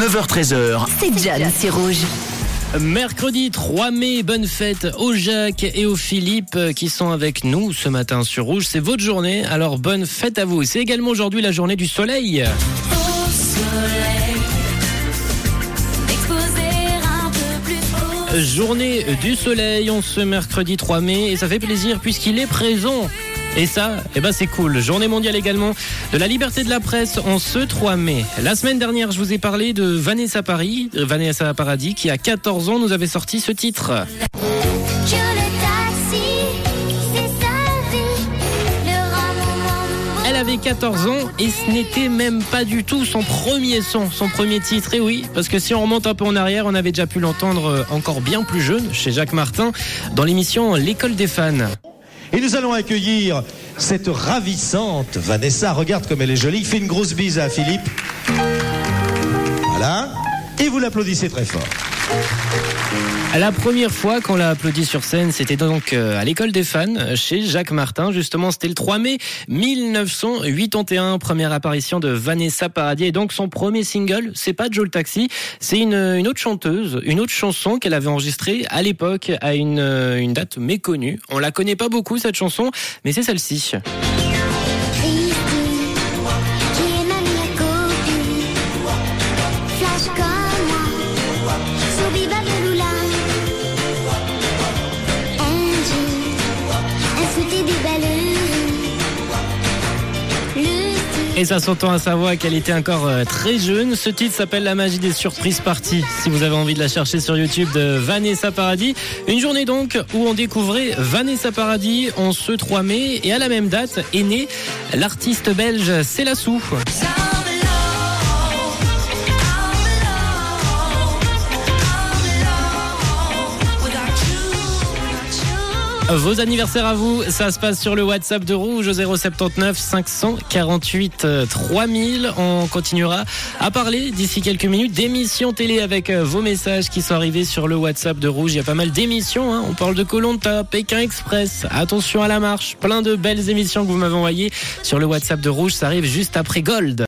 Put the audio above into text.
9h13h. C'est John, c'est rouge. Mercredi 3 mai, bonne fête aux Jacques et aux Philippe euh, qui sont avec nous ce matin sur Rouge. C'est votre journée, alors bonne fête à vous. C'est également aujourd'hui la journée du soleil. Journée du soleil, on ce mercredi 3 mai et ça fait plaisir puisqu'il est présent. Et ça, eh ben c'est cool. Journée mondiale également de la liberté de la presse en ce 3 mai. La semaine dernière, je vous ai parlé de Vanessa Paris, euh, Vanessa Paradis, qui à 14 ans nous avait sorti ce titre. Elle avait 14 ans et ce n'était même pas du tout son premier son, son premier titre. Et oui, parce que si on remonte un peu en arrière, on avait déjà pu l'entendre encore bien plus jeune chez Jacques Martin dans l'émission L'école des fans. Et nous allons accueillir cette ravissante Vanessa. Regarde comme elle est jolie. Fait une grosse bise à Philippe. Voilà. Et vous l'applaudissez très fort. La première fois qu'on l'a applaudi sur scène, c'était donc euh, à l'école des fans euh, chez Jacques Martin. Justement, c'était le 3 mai 1981, première apparition de Vanessa Paradis. Et donc son premier single, c'est pas Joe le Taxi, c'est une, autre chanteuse, une autre chanson qu'elle avait enregistrée à l'époque à une, euh, une date méconnue. On la connaît pas beaucoup cette chanson, mais c'est celle-ci. Et ça s'entend à sa voix qu'elle était encore euh, très jeune. Ce titre s'appelle La magie des surprises parties. Si vous avez envie de la chercher sur YouTube de Vanessa Paradis. Une journée donc où on découvrait Vanessa Paradis en ce 3 mai. Et à la même date est né l'artiste belge Célassou. Vos anniversaires à vous, ça se passe sur le WhatsApp de Rouge au 079 548 3000. On continuera à parler d'ici quelques minutes d'émissions télé avec euh, vos messages qui sont arrivés sur le WhatsApp de Rouge. Il y a pas mal d'émissions. Hein. On parle de Colonta, Pékin Express, Attention à la marche, plein de belles émissions que vous m'avez envoyées sur le WhatsApp de Rouge. Ça arrive juste après Gold.